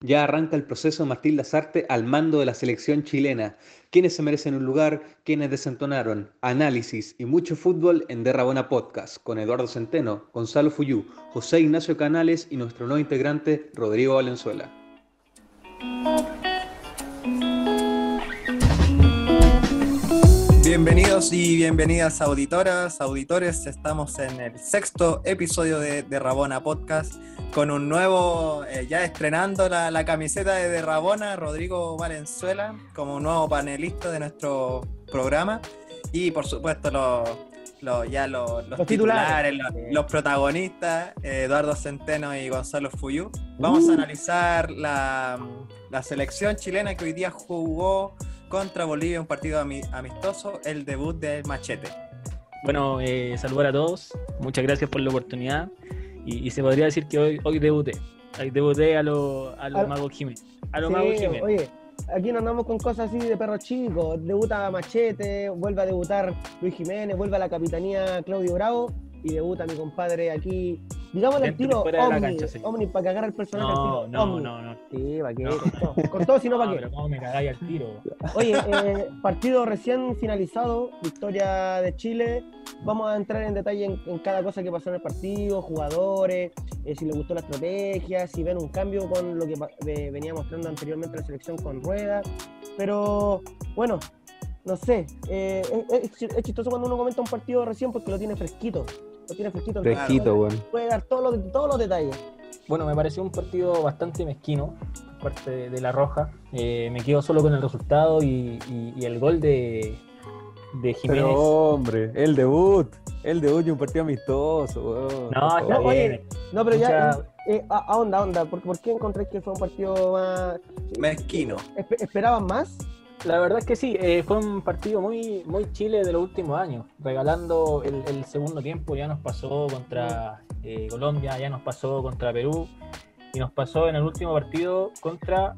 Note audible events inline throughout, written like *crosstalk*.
Ya arranca el proceso de Martín Lazarte al mando de la selección chilena. ¿Quiénes se merecen un lugar? ¿Quiénes desentonaron? Análisis y mucho fútbol en Derrabona Podcast con Eduardo Centeno, Gonzalo Fuyú, José Ignacio Canales y nuestro nuevo integrante Rodrigo Valenzuela. Bienvenidos y bienvenidas auditoras, auditores. Estamos en el sexto episodio de, de Rabona Podcast con un nuevo, eh, ya estrenando la, camiseta de, Rabona, Rodrigo Valenzuela, como nuevo panelista de nuestro programa. Y por supuesto los, ya los, titulares, los, protagonistas, eh, Eduardo Centeno y Gonzalo Fuyú. Vamos a uh. analizar la, la selección chilena que hoy día jugó contra Bolivia, un partido amistoso, el debut del Machete. Bueno, eh, saludar a todos, muchas gracias por la oportunidad y, se podría decir que hoy, hoy debuté, hoy debuté a los a lo Mago Jiménez. A los sí, Jiménez. Oye, aquí no andamos con cosas así de perro chico, debuta Machete, vuelve a debutar Luis Jiménez, vuelve a la capitanía Claudio Bravo y debuta mi compadre aquí Digamos el tiro Omni, Omni para cagar al personaje no, al tiro. No, no, no. Sí, para qué. Todo, con todo, si no, *laughs* para qué. Pero cómo me cagáis al tiro. Oye, *laughs* eh, partido recién finalizado, victoria de Chile. Vamos a entrar en detalle en, cada cosa que pasó en el partido, jugadores, eh, si les gustó la estrategia, si ven un cambio con lo que venía mostrando anteriormente la selección con Rueda. Pero bueno, no sé, eh, es, es, chistoso cuando uno comenta un partido recién porque lo tiene fresquito tiene fresquito. Fresquito, Puede dar todos los, todos los detalles. Bueno, me pareció un partido bastante mezquino, parte de, la Roja. Eh, me quedo solo con el resultado y, el gol de, de Jiménez. Pero hombre, el debut, el debut y un partido amistoso. No, está bien. no, pero ya, eh, a, onda, onda, ¿por, ¿por qué encontré que fue un partido más... Mezquino. ¿Esperaban más? La verdad es que sí, eh, fue un partido muy, muy chile de los últimos años, regalando el, segundo tiempo, ya nos pasó contra eh, Colombia, ya nos pasó contra Perú y nos pasó en el último partido contra,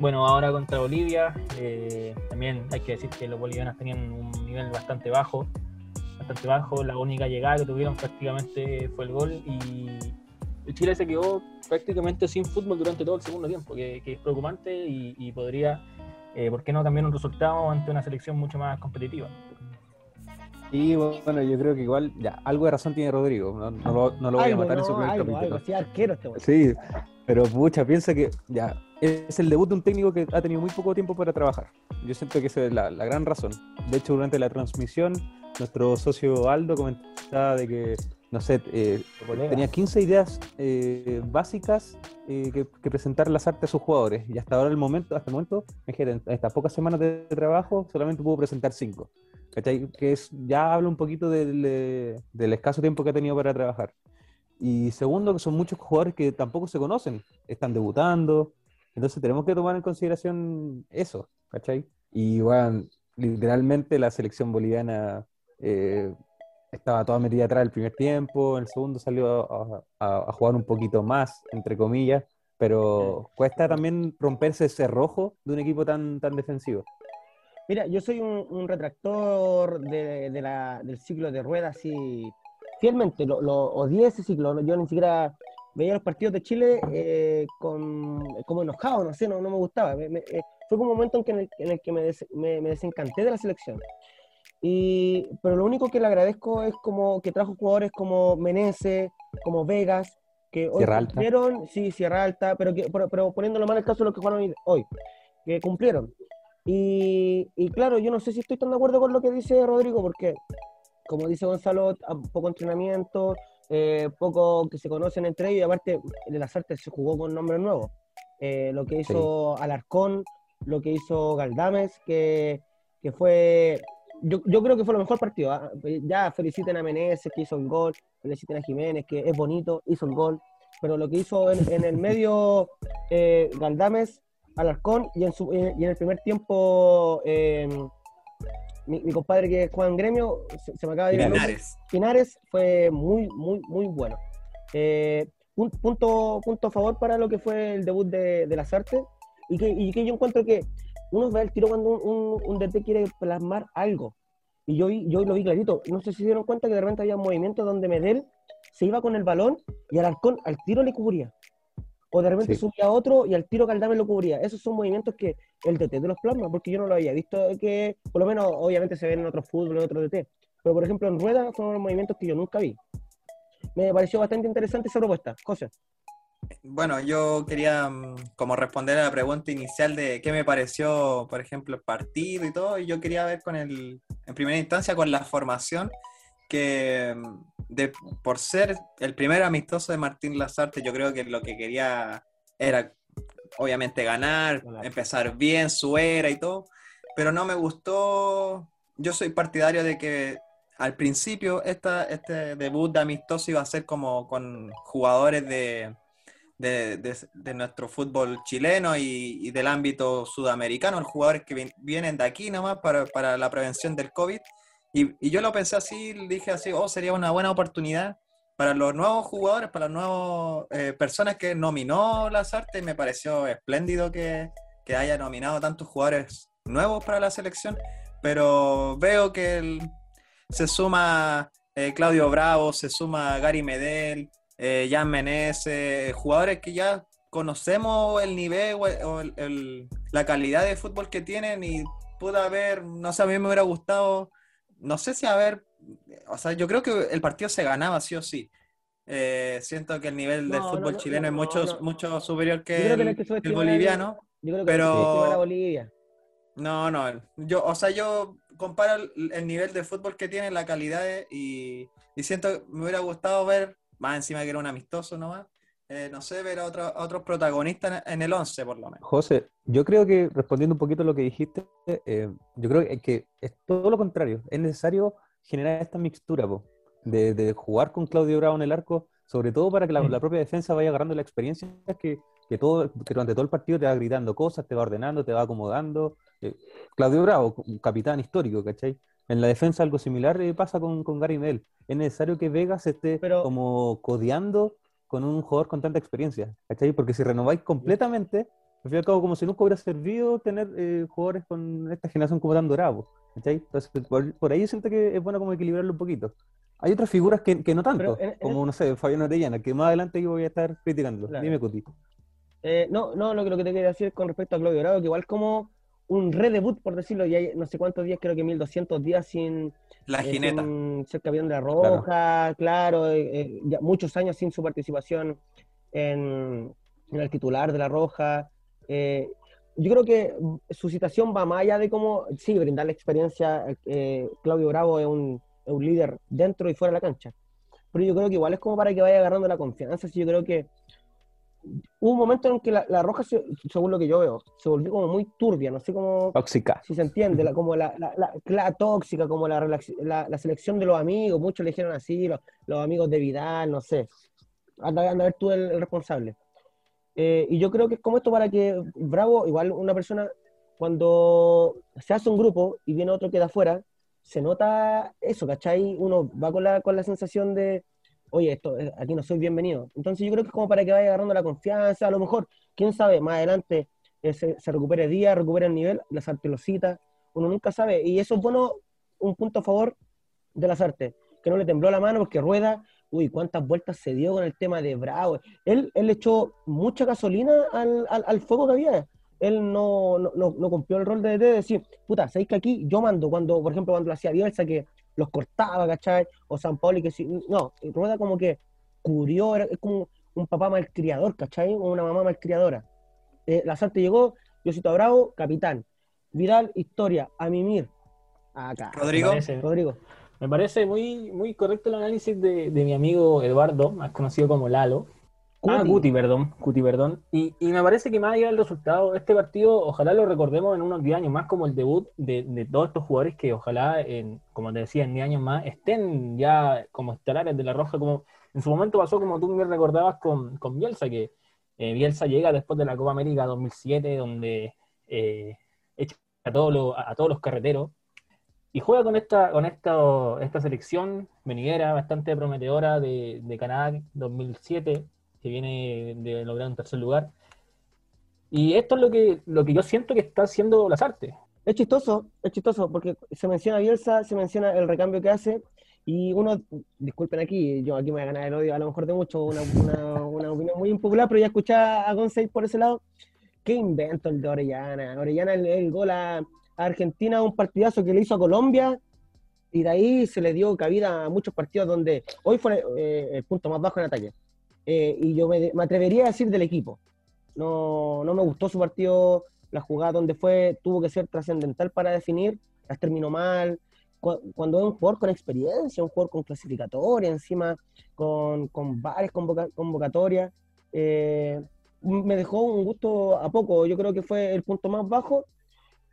bueno, ahora contra Bolivia. Eh, también hay que decir que los bolivianos tenían un nivel bastante bajo, bastante bajo, la única llegada que tuvieron prácticamente fue el gol y Chile se quedó prácticamente sin fútbol durante todo el segundo tiempo, que, es preocupante y podría eh, ¿por qué no cambiar un resultado ante una selección mucho más competitiva? Y bueno, yo creo que igual, ya, algo de razón tiene Rodrigo, no, lo, voy a matar en su primer capítulo. sí, arquero este Sí, pero pucha, piensa que ya, es el debut de un técnico que ha tenido muy poco tiempo para trabajar. Yo siento que esa es la, la gran razón. De hecho, durante la transmisión, nuestro socio Aldo comentaba de que no sé, eh, tenía 15 ideas eh, básicas eh, que, presentar las artes a sus jugadores. Y hasta ahora, el momento, hasta el momento, en estas pocas semanas de trabajo, solamente pudo presentar 5. Que es, ya habla un poquito del, escaso tiempo que ha tenido para trabajar. Y segundo, que son muchos jugadores que tampoco se conocen, están debutando. Entonces tenemos que tomar en consideración eso, ¿cachai? Y bueno, literalmente la selección boliviana estaba toda metida atrás el primer tiempo, en el segundo salió a, jugar un poquito más, entre comillas, pero cuesta también romperse ese rojo de un equipo tan, tan defensivo. Mira, yo soy un, retractor de, del ciclo de ruedas y fielmente lo, odié ese ciclo, yo ni siquiera veía los partidos de Chile eh, con, como enojado, no sé, no, no me gustaba. Eh, fue un momento en, que, en, el, que me, me desencanté de la selección. Y, pero lo único que le agradezco es como que trajo jugadores como Menese, como Vegas, que hoy cumplieron, sí, Sierra Alta, pero, que, pero, poniéndolo mal el caso de lo que jugaron hoy, que cumplieron. Y, y, claro, yo no sé si estoy tan de acuerdo con lo que dice Rodrigo, porque, como dice Gonzalo, poco entrenamiento, eh, poco que se conocen entre ellos, y aparte, el artes se jugó con nombres nuevos. Eh, lo que hizo Alarcón, lo que hizo Galdames, que, que fue yo, yo, creo que fue lo mejor partido. ¿ah? Ya feliciten a Meneses que hizo el gol, feliciten a Jiménez que es bonito, hizo el gol. Pero lo que hizo en, el medio eh, Galdames, Alarcón y en, su, y en el primer tiempo em, mi, compadre que juega en gremio, se, me acaba de decir. Pinares. Pinares fue muy, muy, muy bueno. Eh, un punto, punto a favor para lo que fue el debut de, de las artes y que, y que yo encuentro que uno ve el tiro cuando un, un, DT quiere plasmar algo. Y yo, yo lo vi clarito. No sé si se dieron cuenta que de repente había movimientos donde Medel se iba con el balón y al Alarcón al tiro le cubría. o de repente Sí. subía a otro y al tiro Caldame lo cubría. Esos son movimientos que el DT de los plasma, porque yo no lo había visto que, por lo menos, obviamente se ven en otros fútbol, en otros DT, pero por ejemplo en Rueda fueron movimientos que yo nunca vi. Me pareció bastante interesante esa propuesta. José. Bueno, yo quería mm, como responder a la pregunta inicial de qué me pareció, por ejemplo, el partido y todo, y yo quería ver con el, en primera instancia con la formación, que mm, de, por ser el primer amistoso de Martín Lazarte, yo creo que lo que quería era obviamente ganar, Ganar. empezar bien su era y todo, pero no me gustó, yo soy partidario de que al principio esta, este debut de amistoso iba a ser como con jugadores de, de, de- nuestro fútbol chileno y, del ámbito sudamericano, los jugadores que vin- vienen de aquí nomás para, para la prevención del COVID. Y, y yo lo pensé así, dije así, oh, sería una buena oportunidad para los nuevos jugadores, para las nuevas eh, personas que nominó Lazarte. Me pareció espléndido que, que haya nominado tantos jugadores nuevos para la selección, pero veo que el- se suma eh, Claudio Bravo, se suma Gary Medel, eh, Jan Menezes, jugadores que ya conocemos el nivel o, el- el- la calidad de fútbol que tienen y pudo haber, no sé, a mí me hubiera gustado, no sé si haber, o sea, yo creo que el partido se ganaba sí o sí. Eh, siento que el nivel del No, fútbol no, no, chileno no, es mucho, mucho superior que el, que el boliviano. Yo creo que Pero- que subestimar a Bolivia. No, no, yo, o sea, yo comparo el, el nivel de fútbol que tiene, la calidad de- y, y siento que me hubiera gustado ver, más encima que era un amistoso nomás, eh, no sé, ver a, otro- a otros protagonistas en, en el 11 por lo menos. José, yo creo que respondiendo un poquito a lo que dijiste, eh, yo creo que, que es todo lo contrario. Es necesario generar esta mixtura po, de, de jugar con Claudio Bravo en el arco, sobre todo para que la, Mm. la propia defensa vaya agarrando la experiencia que, que, todo, que durante todo el partido te va gritando cosas, te va ordenando, te va acomodando. Eh, Claudio Bravo, un capitán histórico, ¿cachai? En la defensa algo similar eh, pasa con, con Gary Medel. Es necesario que Vegas esté Pero- como codeando con un jugador con tanta experiencia, ¿cachai? Porque si renováis completamente, al fin y al cabo, como si nunca hubiera servido tener eh, jugadores con esta generación como tan dorado, ¿cachai? Entonces, por, por ahí siento que es bueno como equilibrarlo un poquito. Hay otras figuras que, que no tanto, Pero en- en como, no sé, Fabián Orellana, que más adelante yo voy a estar criticando. Claro. Dime, Cuti. Eh, no, no, lo que, lo que te quería decir con respecto a Claudio Bravo, que igual como un redebut, por decirlo, ya hay no sé cuántos días, creo que 1200 días sin, La eh, jineta. sin ser campeón de la Roja, claro, eh, eh, ya muchos años sin su participación en, en el titular de la Roja. eh, yo creo que su situación va más allá de cómo, sí, brindar la experiencia. eh, Claudio Bravo es un, es un líder dentro y fuera de la cancha. Pero yo creo que igual es como para que vaya agarrando la confianza. Sí, yo creo que hubo un momento en que la, la Roja, se- según lo que yo veo, se volvió como muy turbia, no sé cómo, Tóxica. si se entiende, la, como la, la, tóxica, como la, relax- la, la selección de los amigos, muchos le dijeron así, los, los amigos de Vidal, no sé. Anda, anda a ver tú el, el responsable. Eh, y yo creo que es como esto para que Bravo, igual una persona, cuando se hace un grupo y viene otro que da afuera, se nota eso, ¿cachai? Uno va con la, con la sensación de, oye, esto, eh, aquí no soy bienvenido. Entonces yo creo que es como para que vaya agarrando la confianza, a lo mejor, quién sabe, más adelante eh, se, se recupere día, recupere el nivel, las artes lo cita, uno nunca sabe. Y eso es bueno, un punto a favor de las artes, que no le tembló la mano porque Rueda, uy, cuántas vueltas se dio con el tema de Bravo. Él, él echó mucha gasolina al, al, fuego que había. Él no, no, no, no cumplió el rol de, de decir, puta, ¿sabéis que aquí yo mando? Cuando, por ejemplo, cuando lo hacía Bielsa, que los cortaba, ¿cachai? O San Pauli, que sí. No, Rueda como que cubrió, era, es como un papá malcriador, ¿cachai? O una mamá malcriadora. Eh, Lazarte llegó, Diosito Bravo, capitán. Vidal, historia, a mimir. Acá. Rodrigo. Me parece, Rodrigo. me parece muy, muy correcto el análisis de, de mi amigo Eduardo, más conocido como Lalo. Ah, Cuti. Guti, perdón, Guti, perdón. Y, y me parece que más allá del resultado, este partido, ojalá lo recordemos en unos 10 años más como el debut de, de todos estos jugadores que ojalá, en, como te decía, en 10 años más estén ya como estelares de la Roja, como en su momento pasó, como tú me recordabas con, con Bielsa, que eh, Bielsa llega después de la Copa América 2007, donde eh, echa a, todos los- a todos los carreteros, y juega con esta, con esta, esta selección venidera bastante prometedora de, de Canadá 2007, que viene de lograr un tercer lugar. Y esto es lo que, lo que yo siento que está haciendo las artes. Es chistoso, es chistoso, porque se menciona Bielsa, se menciona el recambio que hace, y uno, disculpen aquí, yo aquí me voy a ganar el odio a lo mejor de mucho, una, una, una opinión muy impopular, pero ya escuché a González por ese lado. Qué invento el de Orellana. Orellana el, el gol a Argentina, un partidazo que le hizo a Colombia, y de ahí se le dio cabida a muchos partidos donde hoy fue eh, el punto más bajo en ataque. Eh, y yo me, me atrevería a decir del equipo. No, no me gustó su partido, la jugada donde fue, tuvo que ser trascendental para definir, las terminó mal. Cu- Cuando es un jugador con experiencia, un jugador con clasificatoria, encima con, con varias convoca- convocatorias, eh, me dejó un gusto a poco. Yo creo que fue el punto más bajo.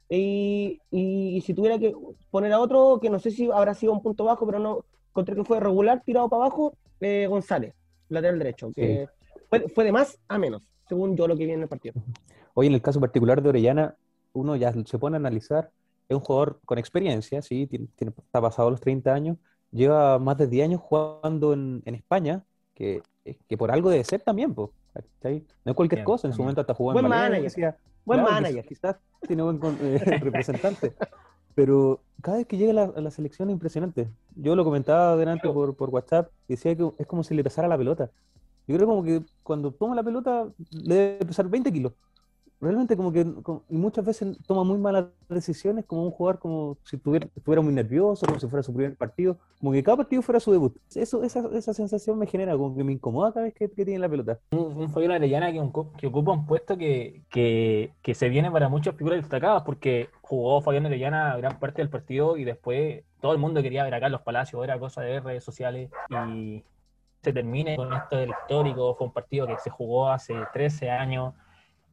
Y, y- si tuviera que poner a otro, que no sé si habrá sido un punto bajo, pero no encontré que fue regular, tirado para abajo, eh, González, lateral derecho, que fue, fue de más a menos, según yo lo que vi en el partido. Hoy en el caso particular de Orellana, uno ya se pone a analizar, es un jugador con experiencia, sí, tiene- tiene- está pasado los 30 años, lleva más de 10 años jugando en, en España, que, que por algo debe ser también, pues, ¿cachai? No es cualquier Bien, cosa, en su momento hasta jugó en Buen manager. Buen claro, manager. Quizás, tiene buen eh, *laughs* representante, pero cada vez que llega a la, a la selección es impresionante. Yo lo comentaba delante por, por WhatsApp, decía que es como si le pesara la pelota. Yo creo como que cuando toma la pelota le debe pesar 20 kilos. Realmente como que y muchas veces toma muy malas decisiones como un jugador como si estuviera, estuviera muy nervioso, como si fuera su primer partido, como que cada partido fuera su debut. Eso, esa, esa sensación me genera, como que me incomoda cada vez que, que tiene la pelota. un, un Fabián Arellana que, un- que ocupa un puesto que, que, que se viene para muchas figuras destacadas porque jugó Fabián Arellana gran parte del partido y después todo el mundo quería ver a Carlos Palacio, era cosa de redes sociales y se termine con esto del histórico, fue un partido que se jugó hace 13 años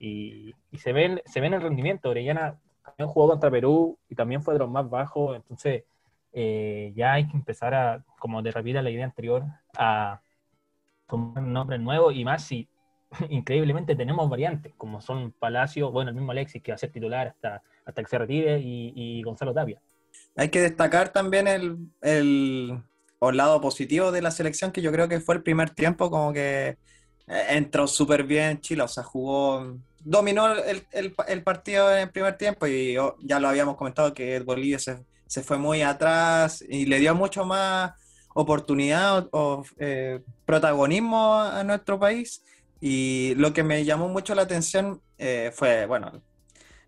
y, se, ven, se ve el rendimiento, Orellana también jugó contra Perú y también fue de los más bajos, entonces eh, ya hay que empezar a, como te repito la idea anterior, a tomar un nombre nuevo y más si *laughs* increíblemente tenemos variantes, como son Palacio, bueno, el mismo Alexis que va a ser titular hasta, hasta que se retire y, Gonzalo Tapia. Hay que destacar también el, el, el lado positivo de la selección, que yo creo que fue el primer tiempo, como que eh, entró súper bien Chile, o sea, jugó, dominó el, el- el partido en el primer tiempo y ya lo habíamos comentado que Bolivia se, se fue muy atrás y le dio mucho más oportunidad o, o, eh, protagonismo a nuestro país. Y lo que me llamó mucho la atención eh, fue, bueno,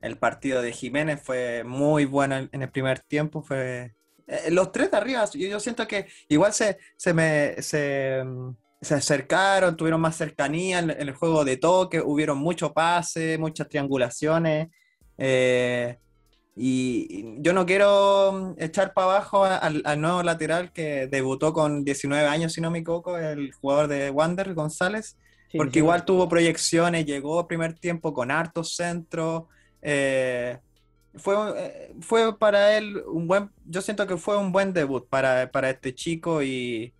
el partido de Jiménez fue muy bueno en el primer tiempo. Fue eh, los tres de arriba. Yo, yo siento que igual se, se me se, mm, se acercaron, tuvieron más cercanía en, en el juego de toque, hubieron mucho pase, muchas triangulaciones. eh, y yo no quiero mm, echar para abajo al, al nuevo lateral que debutó con 19 años, si no me equivoco, el jugador de Wander, González. Sí, Porque sí. igual tuvo proyecciones, llegó primer tiempo con hartos centros. eh, fue, eh, fue para él un buen, yo siento que fue un buen debut para, para este chico y,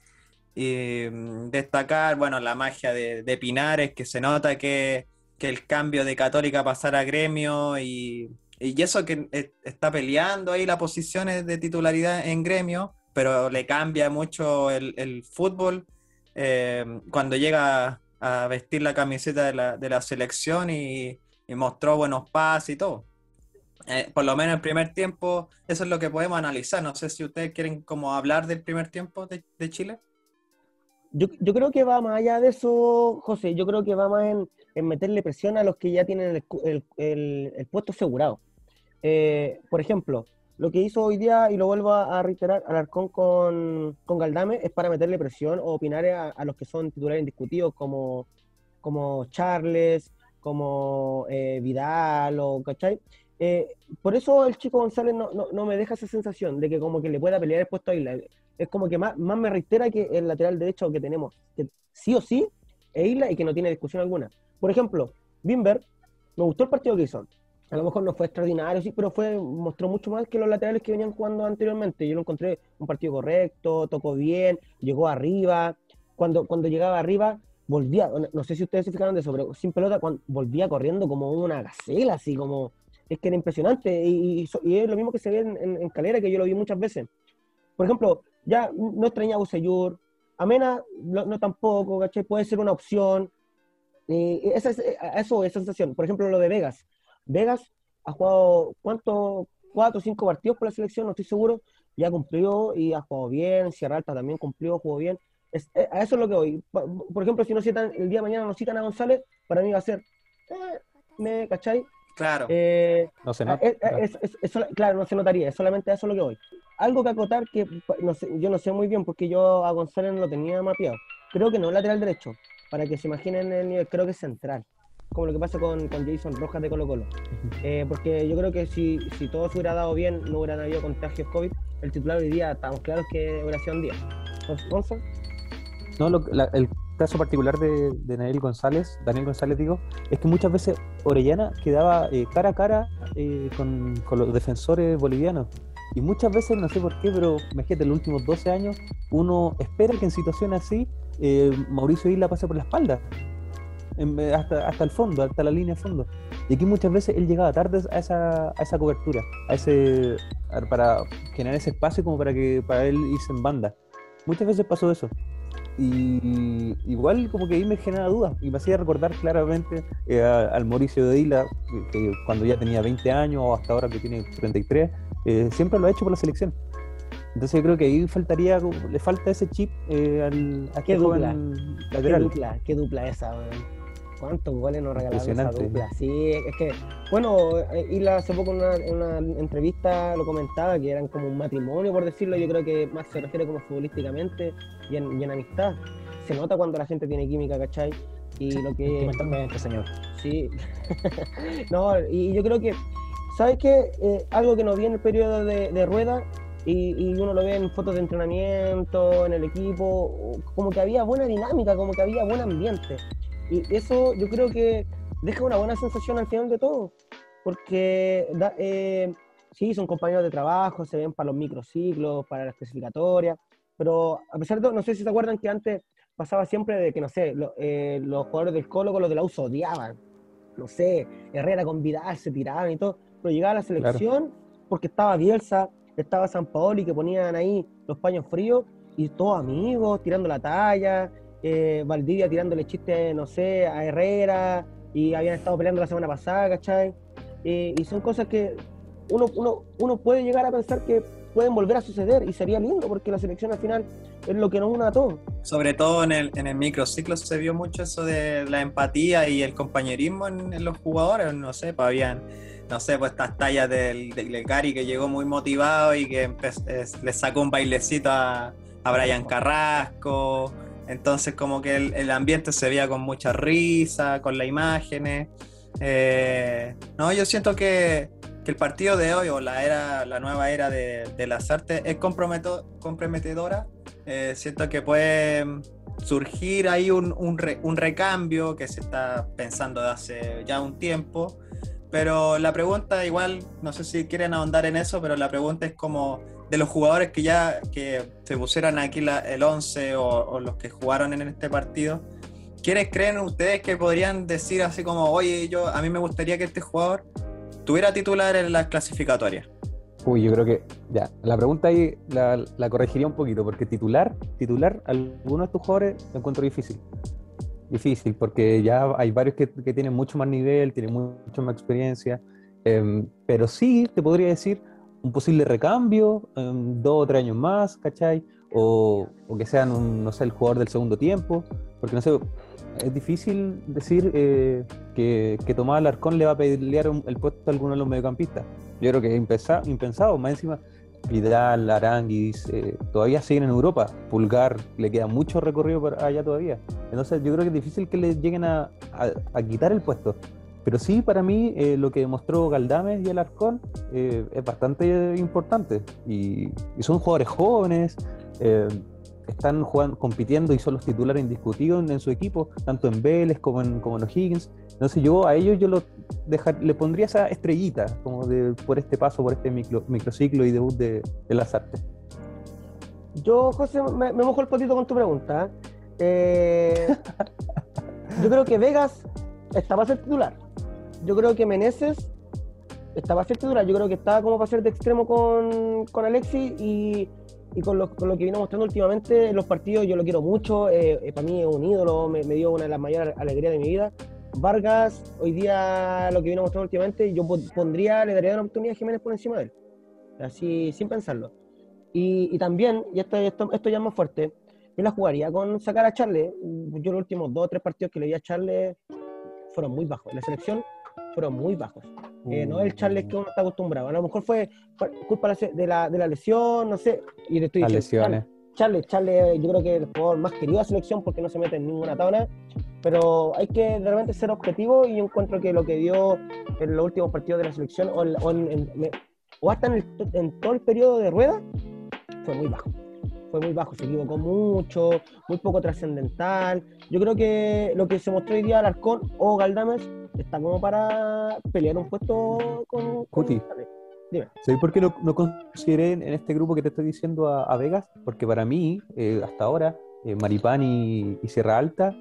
y, mm, destacar, bueno, la magia de, Pinares, que se nota que, que el cambio de Católica a pasar a gremio y, y eso que eh, está peleando ahí las posiciones de titularidad en gremio, pero le cambia mucho el, fútbol eh, cuando llega a vestir la camiseta de la, de la selección y, mostró buenos pases y todo. Eh, por lo menos el primer tiempo, eso es lo que podemos analizar. No sé si ustedes quieren como hablar del primer tiempo de Chile. Yo, yo creo que va más allá de eso, José. Yo creo que va más en, en meterle presión a los que ya tienen el, el- el- puesto asegurado. Eh, por ejemplo, lo que hizo hoy día, y lo vuelvo a reiterar, Alarcón con, con Galdame, es para meterle presión o opinar a, a los que son titulares indiscutidos, como, como Charles, como eh, Vidal, o, ¿cachai? Eh, por eso el chico González no, no, no me deja esa sensación de que como que le pueda pelear el puesto a Isla. Es como que más, más me reitera que el lateral derecho que tenemos, que sí o sí, es Isla y que no tiene discusión alguna. Por ejemplo, Bimber, me gustó el partido que hizo. A lo mejor no fue extraordinario, sí, pero fue, mostró mucho más que los laterales que venían jugando anteriormente. Yo lo encontré un partido correcto, tocó bien, llegó arriba. Cuando, cuando llegaba arriba, volvía, no, sé si ustedes se fijaron de pero sin pelota, cuando, volvía corriendo como una gacela, así como, es que era impresionante. Y, y y es lo mismo que se ve en, en- en Calera, que yo lo vi muchas veces. Por ejemplo, ya no extrañaba a Buseyur, a Mena no, no tampoco, ¿cachai? Puede ser una opción. Eh, esa es, eh, eso es sensación. Por ejemplo, lo de Vegas. Vegas ha jugado, ¿cuánto? Cuatro o cinco partidos por la selección, no estoy seguro. Ya cumplió y ha jugado bien. Sierra Alta también cumplió, jugó bien. Es- eh, a eso es lo que. Pa- Por ejemplo, si no citan, el día de mañana no citan a González, para mí va a ser, eh, me, ¿cachai? Claro. Eh, No se nota. es- es- es- es sola- claro, no se notaría, es solamente a eso lo que voy. Algo que acotar que pa- no sé, yo no sé muy bien porque yo a González no lo tenía mapeado. Creo que no es lateral derecho, para que se imaginen el nivel, creo que es central, como lo que pasa con, con Jason Rojas de Colo Colo. Eh, porque yo creo que si, si todo se hubiera dado bien, no hubieran habido contagios COVID, el titular hoy día estamos claros que hubiera sido un día. Entonces, Gonzalo, No, lo- la- el caso particular de, Daniel González, Daniel González digo, es que muchas veces Orellana quedaba eh, cara a cara eh, con, los defensores bolivianos. Y muchas veces, no sé por qué, pero imagínate, en los últimos 12 años, uno espera que en situaciones así eh, Mauricio Isla pase por la espalda, hasta, el fondo, hasta la línea de fondo. Y aquí muchas veces él llegaba tarde a esa, a esa cobertura, a ese, para generar ese espacio como para que para él irse en banda. Muchas veces pasó eso. Y igual como que ahí me genera dudas y me hacía recordar claramente eh, al Mauricio de Isla, que, cuando ya tenía 20 años o hasta ahora que tiene 33, eh, siempre lo ha hecho por la selección. Entonces yo creo que ahí faltaría, le falta ese chip eh, al, a Qué este dupla, joven qué dupla, qué dupla esa, weón. ¿Cuántos goles nos regalaron esa dupla? Sí, es que, bueno, eh, Isla hace poco en una, en una entrevista lo comentaba, que eran como un matrimonio, por decirlo, yo creo que más se refiere como futbolísticamente y en, y en amistad. Se nota cuando la gente tiene química, ¿cachai? Y lo que... Sentimentalmente, señor. Sí. *laughs* no, y yo creo que, ¿sabes qué? Eh, algo que no vi en el periodo de, de rueda y, y uno lo ve en fotos de entrenamiento, en el equipo, como que había buena dinámica, como que había buen ambiente. Y eso yo creo que deja una buena sensación al final de todo, porque da- eh, sí, son compañeros de trabajo, se ven para los microciclos, para las clasificatorias, pero a pesar de todo, no sé si se acuerdan que antes pasaba siempre de que, no sé, lo- eh, los jugadores del Colo con los de la U se odiaban. No sé, Herrera con Vidal se tiraban y todo. Pero llegaba a la selección porque estaba Bielsa, estaba San Paoli que ponían ahí los paños fríos y todos amigos tirando la talla, eh, Valdivia tirándole chistes, no sé, a Herrera y habían estado peleando la semana pasada, ¿cachai? Y son cosas que uno, uno, uno puede llegar a pensar que pueden volver a suceder y sería lindo porque la selección al final es lo que nos une a todos. Sobre todo en el, en el microciclo se vio mucho eso de la empatía y el compañerismo en, los jugadores, no sé, pues habían, no sé, pues estas tallas del, del Gary que llegó muy motivado y que le sacó un bailecito a, a Brian Carrasco, entonces como que el, ambiente se veía con mucha risa, con las imágenes. Eh, no, yo siento que, el partido de hoy o la era, la nueva era de, las artes es comprometedora. Eh, siento que puede surgir ahí un, un recambio que se está pensando de hace ya un tiempo. Pero la pregunta, igual, no sé si quieren ahondar en eso, pero la pregunta es como de los jugadores que ya que se pusieran aquí el 11 o, los que jugaron en este partido, ¿quiénes creen ustedes que podrían decir así como, oye, yo a mí me gustaría que este jugador tuviera titular en las clasificatorias? Uy, yo creo que ya, la pregunta ahí la, la corregiría un poquito, porque titular, titular, algunos de estos jugadores lo encuentro difícil. Difícil, porque ya hay varios que, que tienen mucho más nivel, tienen mucho más experiencia, em, pero sí te podría decir un posible recambio, en dos o tres años más, ¿cachai? O, o que sean, un, no sé, el jugador del segundo tiempo, porque no sé, es difícil decir eh, que, que Tomás Alarcón le va a pelear un- el puesto a alguno de los mediocampistas. Yo creo que es impensa- impensado, más encima Vidal, Aranguis, eh, todavía siguen en Europa. Pulgar le queda mucho recorrido por allá todavía. Entonces yo creo que es difícil que le lleguen a, quitar el puesto. Pero sí, para mí, eh, lo que demostró Galdames y Alarcón eh, es bastante importante. Y, y son jugadores jóvenes, eh, están jugando, compitiendo y son los titulares indiscutidos en, en su equipo, tanto en Vélez como en, como en O'Higgins. Entonces yo a ellos yo lo dejar- le pondría esa estrellita como de, por este paso, por este micro- microciclo y debut de, de las artes. Yo, José, me, me mojo el potito con tu pregunta. ¿eh? Eh, *laughs* yo creo que Vegas está para ser titular. Yo creo que Meneses está para ser titular. Yo creo que está como para ser de extremo con, con Alexis y, y con, lo, con lo que vino mostrando últimamente en los partidos. Yo lo quiero mucho. eh, para mí es un ídolo, me, me dio una de las mayores alegrías de mi vida. Vargas, hoy día lo que vino mostrando últimamente, yo pon- pondría, le daría una oportunidad a Jiménez por encima de él. Así, sin pensarlo. Y, y también, y esto, esto, esto ya es más fuerte, yo la jugaría con sacar a Charles. Yo los últimos dos o tres partidos que le di a Charles fueron muy bajos. En la selección fueron muy bajos. Eh, no es el Charles que uno está acostumbrado. A lo mejor fue pa- culpa de la de la, lesión, no sé. Y le estoy diciendo, lesiones. Charles, Charles, yo creo que es el jugador más querido de la selección porque no se mete en ninguna tabla. Pero hay que de repente ser objetivo y yo encuentro que lo que dio en los últimos partidos de la selección o, en- o en- o hasta en, el- en todo el periodo de rueda fue muy bajo. Fue muy bajo, se equivocó mucho, muy poco trascendental. Yo creo que lo que se mostró hoy día Alarcón o Galdames está como para pelear un puesto con. Cuti. Dime. ¿Sabes por qué no, no consideré en este grupo que te estoy diciendo a, a Vegas? Porque para mí, eh, hasta ahora, eh, Maripán y, y Sierra Alta,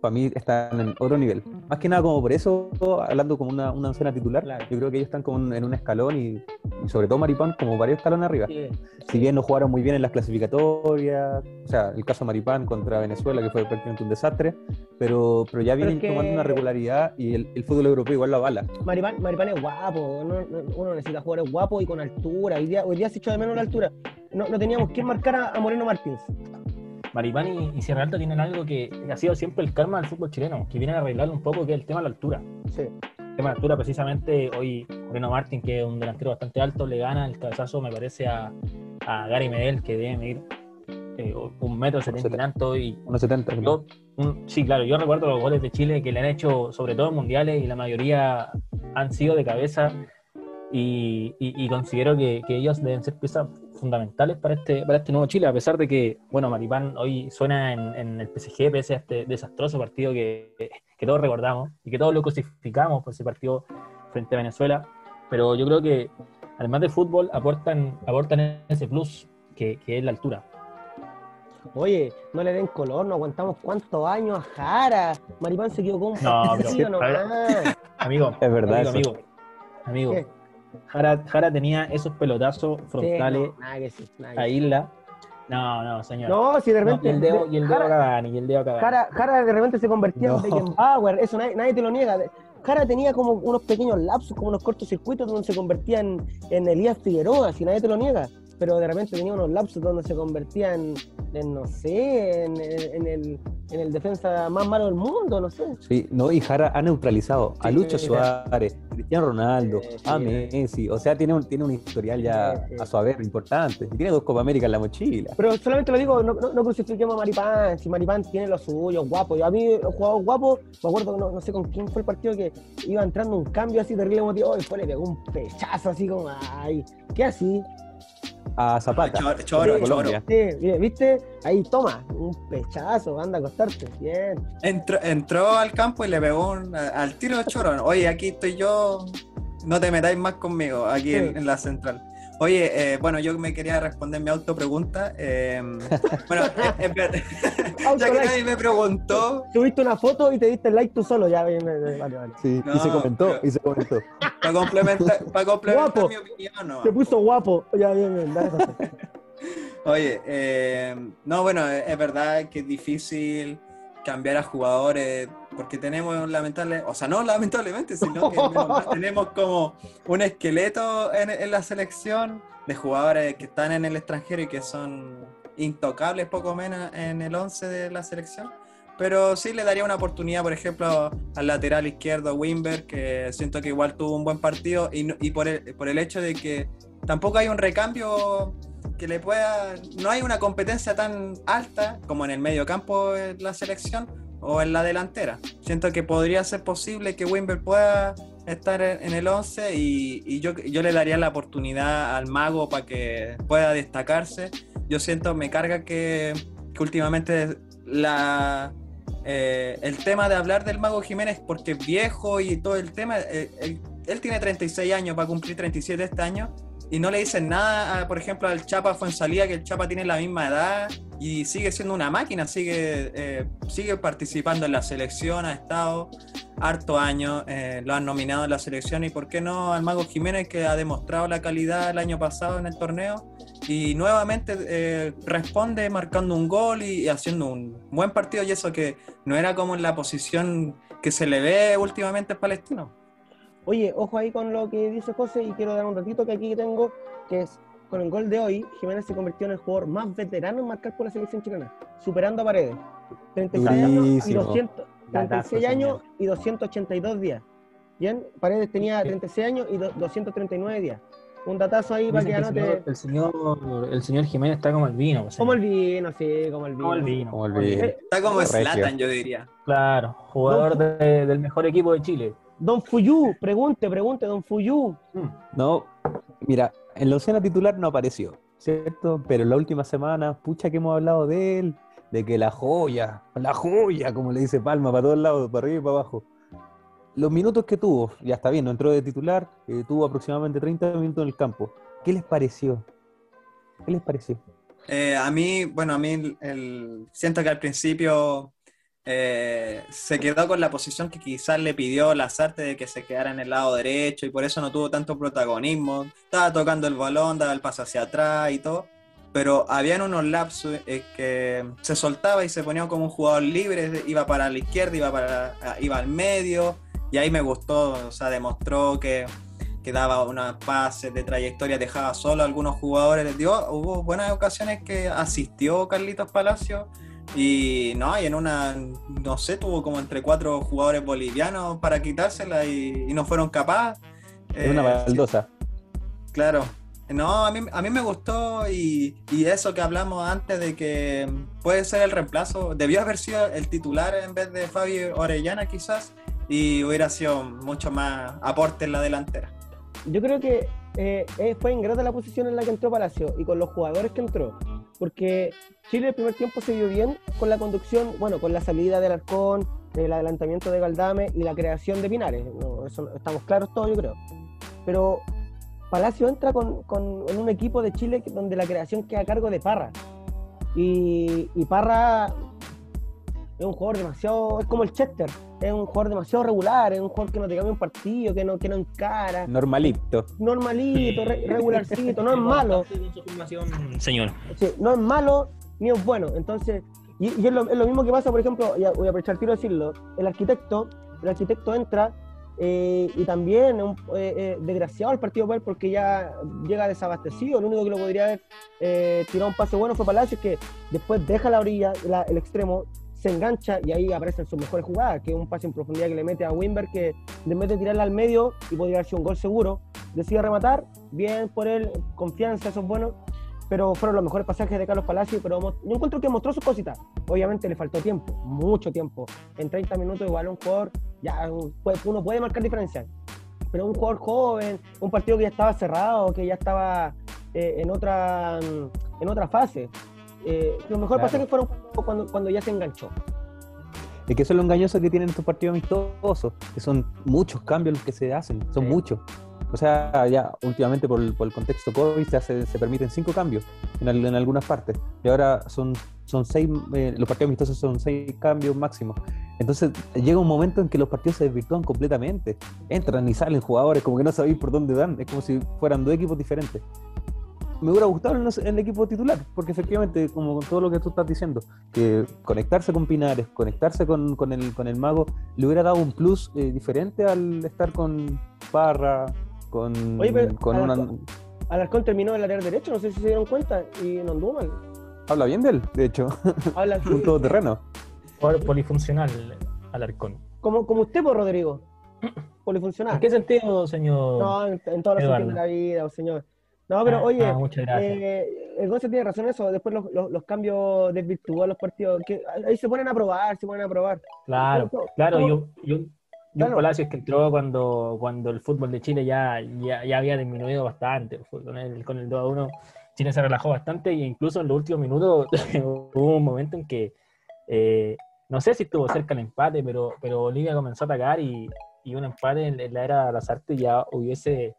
para mí están en otro nivel. Más que nada como por eso, hablando como una, una ancena titular, Claro. yo creo que ellos están como en- un escalón y, y sobre todo Maripán como varios escalones arriba. Sí, Si bien no jugaron muy bien en las clasificatorias, o sea, el caso de Maripán contra Venezuela, que fue prácticamente un desastre, pero, pero ya Pero vienen que- tomando una regularidad y el, el fútbol europeo igual lo avala. Maripán, Maripán es guapo, no- no- uno necesita jugadores guapos y con altura. Hoy día, hoy día se echó de menos la altura. No, no teníamos que marcar a, a Moreno Martins. Maripán y, Sierra Alta tienen algo que ha sido siempre el karma del fútbol chileno, que vienen a arreglarlo un poco, que es el tema de la altura. Sí. El tema de la altura, precisamente, hoy Moreno Martín, que es un delantero bastante alto, le gana el cabezazo, me parece, a, a Gary Medel, que debe medir eh, un metro setenta y tanto, y 1.70. yo, un- sí, claro, yo recuerdo los goles de Chile que le han hecho, sobre todo en mundiales, y la mayoría han sido de cabeza, y, y- y considero que, que ellos deben ser piezas fundamentales para este, para este nuevo Chile, a pesar de que, bueno, Maripán hoy suena en, en el PSG, pese a este desastroso partido que, que todos recordamos y que todos lo crucificamos por ese partido frente a Venezuela, pero yo creo que además de fútbol aportan, aportan ese plus que, que es la altura. Oye, no le den color, no aguantamos cuántos años a Jara. Maripán se equivocó un No, pero- partido nomás. *laughs* Amigo, Es verdad amigo, eso. amigo, amigo. Jara, Jara tenía esos pelotazos frontales Sí, no, nada que a. Isla. No, no, señor. No, si de No, repente. y el dedo, de- y el dedo Jara, Cavani, y el dedo Cavani. Jara, Jara de repente se convertía No. en Beckenbauer, eso nadie, nadie te lo niega. Jara tenía como unos pequeños lapsos, como unos cortocircuitos donde se convertía en, en Elías Figueroa, si nadie te lo niega. Pero de repente tenía unos lapsos donde se convertía en, en, no sé, en, en- el, en el defensa más malo del mundo, no sé. Sí, no, y Jara ha neutralizado a Sí, Lucho sí. Suárez, Cristiano Ronaldo, Sí, sí, a sí. Messi, o sea, tiene un, tiene un historial ya Sí, sí. a su haber importante. Y tiene dos Copa América en la mochila. Pero solamente lo digo, no, no, no crucifiquemos a Maripán, si Maripán tiene lo suyo, guapo. Yo, a mí, los jugadores guapos, me acuerdo, no, no sé con quién fue el partido que iba entrando un cambio así terrible motivado y después le pegó un pechazo así como, ay, ¿qué así? A Zapata. Choro, de choro, Colombia. Sí, mire, ¿viste? Ahí, toma, un pechazo, anda a acostarte. Bien. Entró, entró al campo y le pegó un- al tiro de choro. Oye, aquí estoy yo, no te metáis más conmigo, aquí en la central. Oye, eh, bueno, yo me quería responder mi autopregunta. eh, bueno, es- es verdad. ya que nadie me preguntó, Subiste una foto y te diste el like tú solo, ya, bien, vale, vale. Sí, y se comentó, pero- y se comentó. para complementar, para complementar Guapo. mi opinión, no. Se puso guapo, ya, bien, bien, dale. *laughs* Oye, eh, no, bueno, es verdad que es difícil cambiar a jugadores porque tenemos lamentable, o sea, no *laughs* lamentablemente, sino que menos *laughs* tenemos como un esqueleto en, en la selección de jugadores que están en el extranjero y que son intocables poco menos en el 11 de la selección. Pero sí le daría una oportunidad, por ejemplo, al lateral izquierdo Wimber, que siento que igual tuvo un buen partido y, y por, el, por el hecho de que tampoco hay un recambio que le pueda. No hay una competencia tan alta como en el medio campo en la selección o en la delantera. Siento que podría ser posible que Wimber pueda estar en, el 11 y, y yo, yo le daría la oportunidad al mago para que pueda destacarse. Yo siento, me carga que, últimamente la, eh, el tema de hablar del mago Jiménez porque es viejo y todo el tema, eh, él, él tiene 36 años, va a cumplir 37 este año y no le dicen nada, por ejemplo, al Chapa Fuensalía, que el Chapa tiene la misma edad y sigue siendo una máquina, sigue, eh, sigue participando en la selección, ha estado harto años, eh, lo han nominado en la selección y por qué no al Mago Jiménez que ha demostrado la calidad el año pasado en el torneo y nuevamente eh, responde marcando un gol y, y haciendo un buen partido y eso que no era como en la posición que se le ve últimamente al palestino. Oye, ojo ahí con lo que dice José y quiero dar un ratito que aquí tengo, que es con el gol de hoy, Jiménez se convirtió en el jugador más veterano en marcar por la selección chilena, superando a Paredes. 36 años y Durísimo. 200, 36 Datazo, años y 282 días. Bien, Paredes tenía 36 años y do- 239 días. Un datazo ahí para que el, anote. señor, el, señor, el señor Jiménez está como el vino. o sea, Como el vino, sí, como el vino. como el vino. Como el vino. Está como. Slatan, yo diría. Claro, jugador de- del mejor equipo de Chile. Don Fuyu, pregunte, pregunte, Don Fuyu. No, mira, en la oncena titular no apareció, ¿cierto? Pero en la última semana, pucha que hemos hablado de él, de que la joya, la joya, como le dice Palma, para todos lados, para arriba y para abajo. Los minutos que tuvo, ya está bien, no entró de titular, eh, tuvo aproximadamente 30 minutos en el campo. ¿Qué les pareció? ¿Qué les pareció? Eh, a mí, bueno, a mí el- el- siento que al principio eh, se quedó con la posición que quizás le pidió Lazarte de que se quedara en el lado derecho y por eso no tuvo tanto protagonismo. Estaba tocando el balón, daba el paso hacia atrás y todo, pero habían unos lapsos eh, que se soltaba y se ponía como un jugador libre, iba para la izquierda, iba, para, iba al medio y ahí me gustó, o sea, demostró que que daba unas pases de trayectoria, dejaba solo a algunos jugadores. Dio, hubo buenas ocasiones que asistió Carlitos Palacio y no, y en una, no sé, tuvo como entre cuatro jugadores bolivianos para quitársela y, y no fueron capaces. Es una Eh, baldosa. Claro. No, a mí, a mí me gustó y, y eso que hablamos antes de que puede ser el reemplazo, debió haber sido el titular en vez de Fabio Orellana quizás y hubiera sido mucho más aporte en la delantera. Yo creo que eh, eh, fue ingrata la posición en la que entró Palacio y con los jugadores que entró. Porque Chile el primer tiempo se vio bien con la conducción, bueno, con la salida del Arcón, el adelantamiento de Galdame y la creación de Pinares. Eso estamos claros todos, yo creo. Pero Palacio entra con, en un equipo de Chile donde la creación queda a cargo de Parra. Y Parra es un jugador demasiado, es como el Chester, es un jugador demasiado regular, es un jugador que no te cambia un partido, que no, que no encara Normalito. normalito, re- regularcito, no es malo, Señor. sí, no es malo ni es bueno. Entonces, y, y es, lo, es lo mismo que pasa, por ejemplo, voy a aprovechar el tiro de decirlo, el arquitecto, el arquitecto entra eh, y también es un, eh, eh, desgraciado el partido él porque ya llega desabastecido. Lo único que lo podría haber eh, tirado un pase bueno fue Palacios, que después deja la orilla, la- el extremo, se engancha y ahí aparecen sus mejores jugadas, que es un pase en profundidad que le mete a Wimber, que en vez de tirarla al medio y podría haber sido un gol seguro, decide rematar, bien por él, confianza, eso es bueno, pero fueron los mejores pasajes de Carlos Palacio, pero yo encuentro que mostró sus cositas. Obviamente le faltó tiempo, mucho tiempo. En 30 minutos igual un jugador, ya uno puede marcar diferencia, pero un jugador joven, un partido que ya estaba cerrado, que ya estaba eh, en, otra, en otra fase. Eh, los mejores Claro. pasajes fueron cuando, cuando, ya se enganchó. Es que eso es lo engañoso que tienen estos partidos amistosos, que son muchos cambios los que se hacen, son Sí. muchos. O sea, ya últimamente por el, por el contexto COVID se, hace- se permiten cinco cambios en, al- en algunas partes. Y ahora son, son seis, eh, los partidos amistosos son seis cambios máximos. Entonces llega un momento en que los partidos se desvirtúan completamente. Entran y salen jugadores como que no sabéis por dónde dan. Es como si fueran dos equipos diferentes. Me hubiera gustado en, los- en el equipo titular, porque efectivamente, como con todo lo que tú estás diciendo, que conectarse con Pinares, conectarse con, con el, con el mago, le hubiera dado un plus eh, diferente al estar con Parra, con, Oye, pero con a una... la- Alarcón terminó el lateral derecho, no sé si se dieron cuenta, y no anduvo mal. Habla bien de él, de hecho, *laughs* Habla un todoterreno. Polifuncional, Alarcón. como, como usted, por Rodrigo. *clears throat* Polifuncional. ¿En qué sentido, señor? No, en, en todos los sentidos de la vida, señor. No, pero Ah, oye, ah, eh, el Gonza tiene razón en eso. Después los, los, los cambios desvirtúan los partidos. Que ahí se ponen a probar, se ponen a probar. Claro, ¿Cómo- claro, cómo- y un, y un- y un Claro. Palacios que entró cuando, cuando el fútbol de Chile ya, ya, ya había disminuido bastante. Con el, con el 2 a 1, Chile se relajó bastante e incluso en los últimos minutos *laughs* hubo un momento en que eh, no sé si estuvo cerca el empate, pero, pero Bolivia comenzó a atacar y, y un empate en, en la era de las artes ya hubiese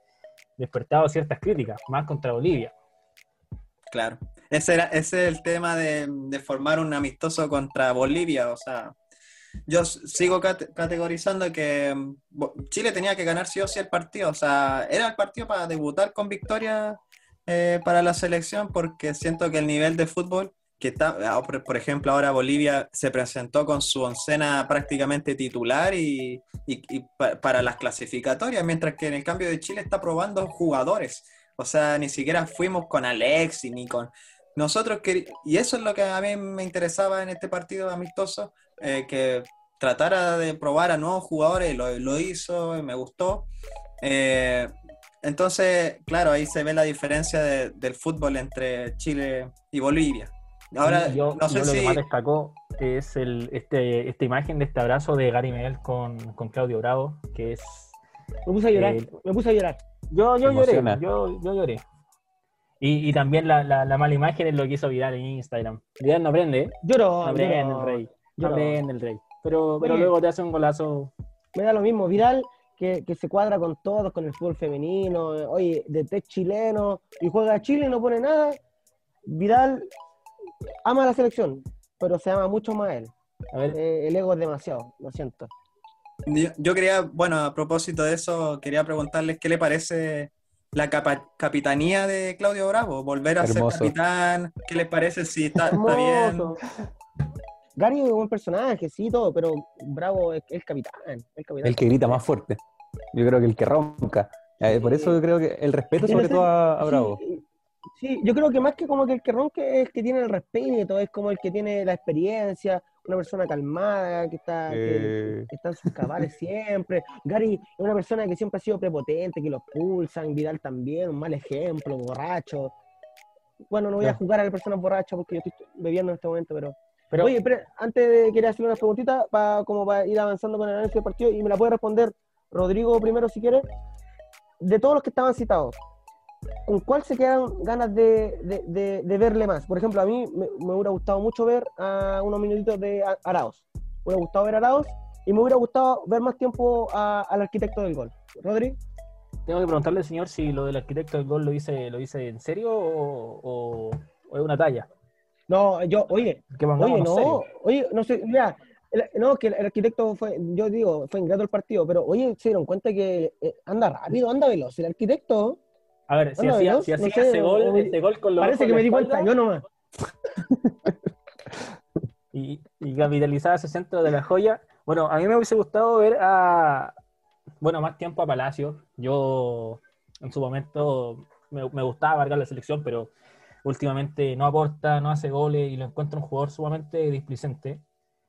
despertado ciertas críticas, más contra Bolivia. Claro. Ese, era, ese es el tema de, formar un amistoso contra Bolivia. O sea, yo sigo cate- categorizando que mm, Chile tenía que ganar sí o sí el partido. O sea, era el partido para debutar con victoria eh, para la selección porque siento que el nivel de fútbol que está, ah, por, ejemplo, ahora Bolivia se presentó con su oncena prácticamente titular y, y- y pa- para las clasificatorias, mientras que en el cambio de Chile está probando jugadores. O sea, ni siquiera fuimos con Alexi ni con nosotros quer- y eso es lo que a mí me interesaba en este partido amistoso, eh, que tratara de probar a nuevos jugadores, lo, lo hizo, me gustó. Eh, entonces, claro, ahí se ve la diferencia de- del fútbol entre Chile y Bolivia. Ahora, yo, no sé yo lo si... que más destacó es el, este, esta imagen de este abrazo de Gary Medel con, con Claudio Bravo, que es... Me puse a llorar, Eh, me puse a llorar. Yo, yo lloré, yo, yo lloré. Y, y también la, la, la mala imagen es lo que hizo viral en Instagram. Vidal no aprende, ¿eh? Lloro, No aprende el rey. No lloro. aprende el rey. Pero, pero Oye. luego te hace un golazo. Me da lo mismo. Vidal, que, que se cuadra con todos, con el fútbol femenino, oye, de test chileno, y juega a Chile y no pone nada. Vidal ama la selección, pero se ama mucho más a él. A ver, Eh, el ego es demasiado, lo siento. Yo, yo quería, bueno, a propósito de eso, quería preguntarles qué le parece la capa- capitanía de Claudio Bravo, volver a Hermoso. ser capitán, qué les parece si está, está bien. Hermoso. Gary es un buen personaje, sí, todo, pero Bravo es el capitán. El, capitán. El que grita más fuerte. Yo creo que el que ronca. Eh, Por eso yo creo que el respeto sobre todo a, a Bravo. Sí, sí, yo creo que más que como que el que ronque es el que tiene el respeto, es como el que tiene la experiencia, una persona calmada, que está, que- Eh, que está en sus cabales siempre. Gary es una persona que siempre ha sido prepotente, que los pulsan, Vidal también, un mal ejemplo, borracho. Bueno, no voy a jugar a las personas borrachas porque yo estoy bebiendo en este momento, pero... pero Oye, espera, antes de querer hacerle unas preguntitas para como para ir avanzando con el análisis del partido y me la puede responder Rodrigo primero si quiere. De todos los que estaban citados, ¿con cuál se quedan ganas de, de- de- de verle más? Por ejemplo, a mí me, me hubiera gustado mucho ver a unos minutitos de Araos. Me hubiera gustado ver a Araos y me hubiera gustado ver más tiempo a- al arquitecto del gol. Rodri, tengo que preguntarle señor si lo del arquitecto del gol lo hice, lo hice en serio o, o- o es una talla. no, yo, oye, Que Oye, no, serios. oye, no sé, mira, el- no, que el, el arquitecto fue, yo digo, fue ingrato el partido, pero oye, se dieron cuenta que eh, anda rápido, anda veloz, el arquitecto A ver, si Bueno, hacía, ¿no? si No hacía sé, ese, gol, ese gol con los parece que me di cuenta, yo nomás. *laughs* y, y capitalizaba ese centro de la joya. Bueno, a mí me hubiese gustado ver a, bueno, más tiempo a Palacio. Yo en su momento me, me gustaba marcar la selección, pero últimamente no aporta, no hace goles y lo encuentro un jugador sumamente displicente.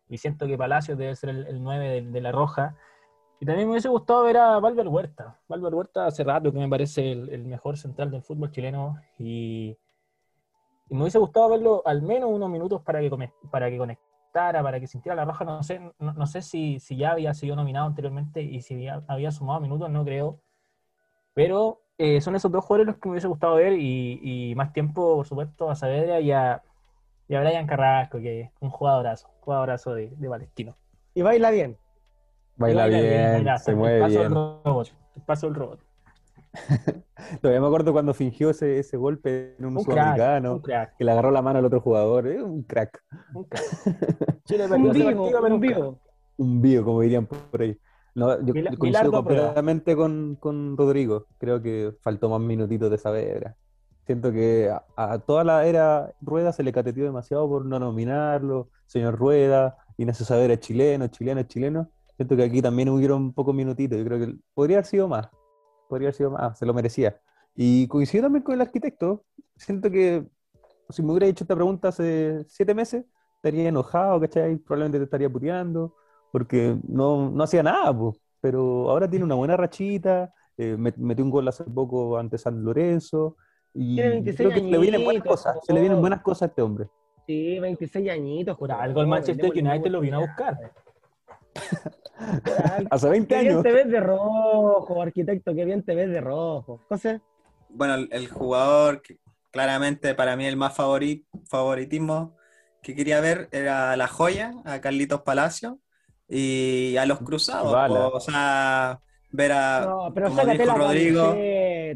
Y siento que Palacio debe ser el, el 9 de, de la Roja. Y también me hubiese gustado ver a Valver Huerta. Valver Huerta hace rato que me parece el, mejor central del fútbol chileno y, me hubiese gustado verlo al menos unos minutos para que, conectara, para que sintiera la roja. No sé, no, sé si, si ya había sido nominado anteriormente y si había, había sumado minutos, no creo. Pero eh, son esos dos jugadores los que me hubiese gustado ver y, más tiempo, por supuesto, a Saavedra y a, y a Brian Carrasco, que es un jugadorazo, jugadorazo de, de Palestino. Y baila bien. Baila bien, baila, se el mueve paso del bien. robot, el paso del robot. *laughs* Todavía me acuerdo cuando fingió ese, ese golpe en un, Un crack, sudamericano, un crack, que le agarró la mano al otro jugador. Es un crack. un crack. *laughs* Chile Un vivo, pero un vivo. Un vivo, como dirían por ahí. No, yo yo coincido completamente con, con Rodrigo. Creo que faltó más minutitos de Saavedra. Siento que a, a toda la era Rueda se le cateteó demasiado por no nominarlo. Señor Rueda, Ignacio Saavedra es chileno, chileno, chileno. Siento que aquí también hubieron pocos minutitos. Yo creo que podría haber sido más. Podría haber sido más, se lo merecía. Y coincido también con el arquitecto. Siento que si me hubiera hecho esta pregunta hace siete meses, estaría enojado, ¿cachai? Probablemente te estaría puteando porque no, no hacía nada, pues. pero ahora tiene una buena rachita, eh, met- metió un gol hace poco ante San Lorenzo, y Tiene 26 creo que le vienen buenas cosas, se le vienen buenas cosas a este hombre. Sí, 26 añitos. Por joder, algo el Manchester United lo vino a buscar. *laughs* Hace 20 Qué bien años. te ves de rojo, arquitecto, qué bien te ves de rojo. José, Bueno, el, el jugador que claramente para mí el más favori- favoritismo que quería ver era la joya, a Carlitos Palacio y a los cruzados. O, o sea, ver a, no, pero como dijo la Rodrigo, camiseta.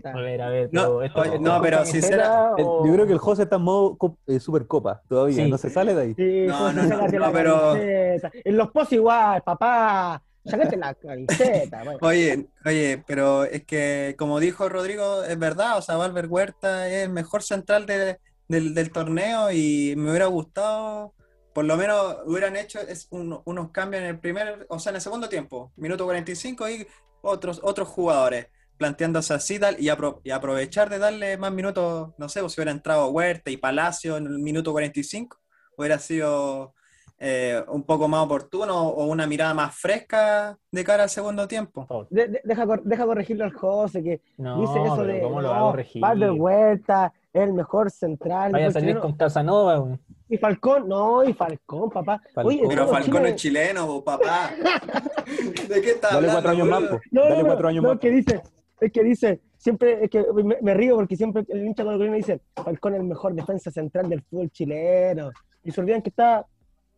A ver, a ver, No, pero esto, oye, no, pero sincera- El- o- yo creo que el José está en modo cop- eh, Supercopa todavía, Sí. no se sale de ahí. Sí, No, José, no, no, no, pero-. En los posts igual, papá. Sácate la camiseta. bueno. Oye, oye, pero es que como dijo Rodrigo, es verdad, o sea, Valver Huerta es el mejor central de- del, del torneo y me hubiera gustado, por lo menos hubieran hecho es un- unos cambios en el primer, o sea, en el segundo tiempo, minuto 45 y otros, otros jugadores. Planteándose así tal, y, apro- y aprovechar de darle más minutos, no sé, pues, si hubiera entrado Huerta y Palacio en el minuto 45, hubiera sido eh, un poco más oportuno o una mirada más fresca de cara al segundo tiempo. De- de- deja, cor- deja corregirle al José que No, dice eso de ¿cómo lo no, va a corregir? Valver Huerta es el mejor central. Vaya a salir chileno. con Casanova. Y Falcón, no, y Falcón, papá. Falcón. Oye, Pero Falcón Chile- es chileno, po, papá. *laughs* ¿De qué estás Dale hablando? cuatro años más, po. No, no, Dale no, cuatro años no, más. que dice, es que dice, siempre, es que me, me río porque siempre el hincha colocolino dice, Falcón es el mejor defensa central del fútbol chileno. Y se olvidan que está,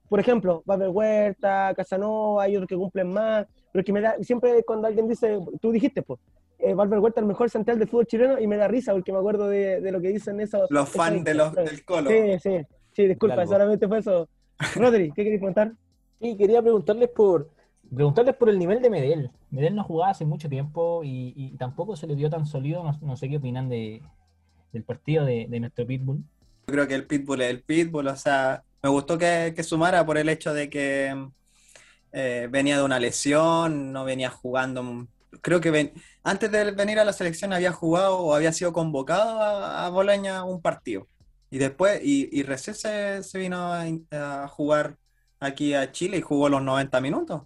por ejemplo, Babel Huerta, Casanova, hay otros que cumplen más, pero que me da, siempre cuando alguien dice, tú dijiste, pues, eh, Valver Huerta es el mejor central del fútbol chileno y me da risa porque me acuerdo de, de lo que dicen esos. Los esos fans de los, del Colo. Sí, sí, sí, disculpa, solamente fue eso. Rodri, ¿qué querías contar? Y quería preguntarles por preguntarles por el nivel de Medel. Medel no jugaba hace mucho tiempo y, tampoco se le vio tan sólido. No, sé qué opinan de, del partido de, nuestro Pitbull. Yo creo que el Pitbull es el Pitbull, o sea, me gustó que, que sumara por el hecho de que eh, venía de una lesión, no venía jugando. Creo que ven- antes de venir a la selección había jugado o había sido convocado a, a un partido. Y después, y, y recién se, vino a, a jugar aquí a Chile y jugó los 90 minutos.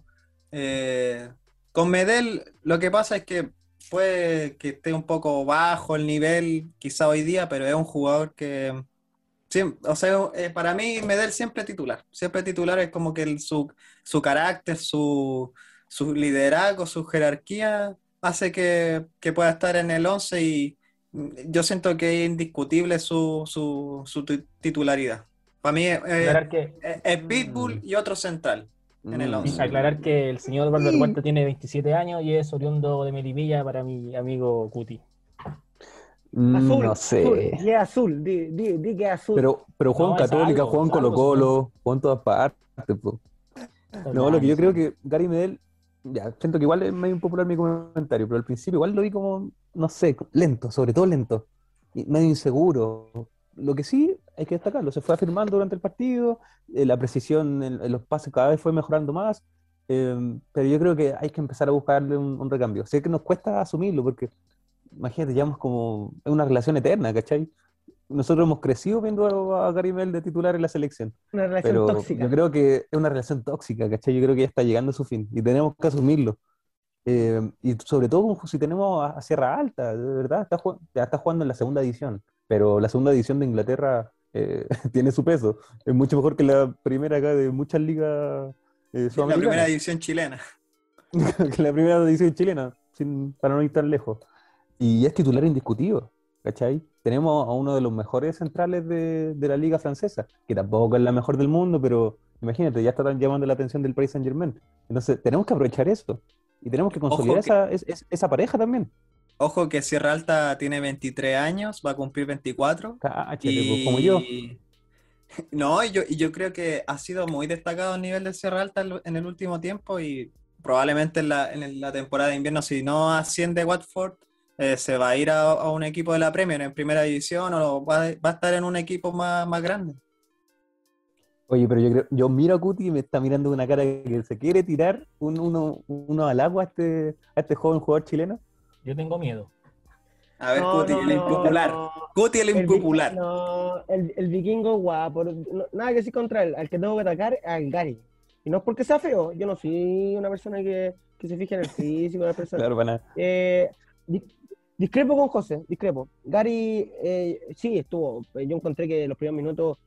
Eh, con Medel, lo que pasa es que puede que esté un poco bajo el nivel, quizá hoy día, pero es un jugador que, siem- o sea, eh, para mí Medel siempre titular, siempre titular es como que el- su, su carácter, su, su liderazgo, su jerarquía hace que, que pueda estar en el 11 y mm, yo siento que es indiscutible su, su, su ti- titularidad. Para mí es, que, es- es Pitbull y otro central. En el Mm. once. aclarar que el señor Valver Huerta tiene 27 años y es oriundo de Melipilla para mi amigo Cuti. Mm, Azul, no azul, sé. y es azul, di, di, di que es azul. Pero, pero juega en No, Católica, algo, juega en es algo, Colo Colo, juega en todas partes. po. No, lo que yo creo que Gary Medel, ya, siento que igual es medio impopular mi comentario, pero al principio igual lo vi como, no sé, lento, sobre todo lento, y medio inseguro. Lo que sí hay que destacarlo, se fue afirmando durante el partido, eh, la precisión en, en los pases cada vez fue mejorando más, eh, pero yo creo que hay que empezar a buscarle un, un recambio. Sé que nos cuesta asumirlo, porque imagínate, llevamos como, es una relación eterna, ¿cachai? Nosotros hemos crecido viendo a Gary Medel de titular en la selección. Una relación Pero tóxica. yo creo que es una relación tóxica, ¿cachai? Yo creo que ya está llegando a su fin y tenemos que asumirlo. Eh, y sobre todo si tenemos a, Sierra Alta, de verdad, está, ya está jugando en la segunda división, pero la segunda división de Inglaterra eh, *laughs* tiene su peso. Es mucho mejor que la primera acá de muchas ligas eh, La primera división chilena. que *laughs* la primera división chilena, sin, para no ir tan lejos. Y es titular indiscutido, ¿cachai? Tenemos a uno de los mejores centrales de, de la liga francesa, que tampoco es la mejor del mundo, pero imagínate, ya está llamando la atención del Paris Saint Germain. Entonces, tenemos que aprovechar eso. Y tenemos que consolidar que- esa, es- es- esa pareja también. Ojo que Sierra Alta tiene 23 años, va a cumplir 24. Cáchate, pues, como yo. *laughs* No, y yo, y yo creo que ha sido muy destacado a nivel de Sierra Alta en el último tiempo y probablemente en la, en la temporada de invierno, si no asciende Watford, eh, se va a ir a, a un equipo de la Premier en primera división o va, a- va a estar en un equipo más, más grande. Oye, pero yo creo, yo miro a Cuti y me está mirando una cara que se quiere tirar un- uno, uno al agua a este, a este joven jugador chileno. Yo tengo miedo. A ver, No, Cuti, no, el no, impopular. no. Cuti, el El impopular. No, el, el vikingo guapo. no- nada que decir contra él. Al que tengo que atacar es al Gary. Y no es porque sea feo. Yo no soy una persona que, que se fije en el físico de la persona. Claro, para nada. Eh, di- discrepo con José, discrepo. Gary, eh, sí, estuvo. Yo encontré que los primeros minutos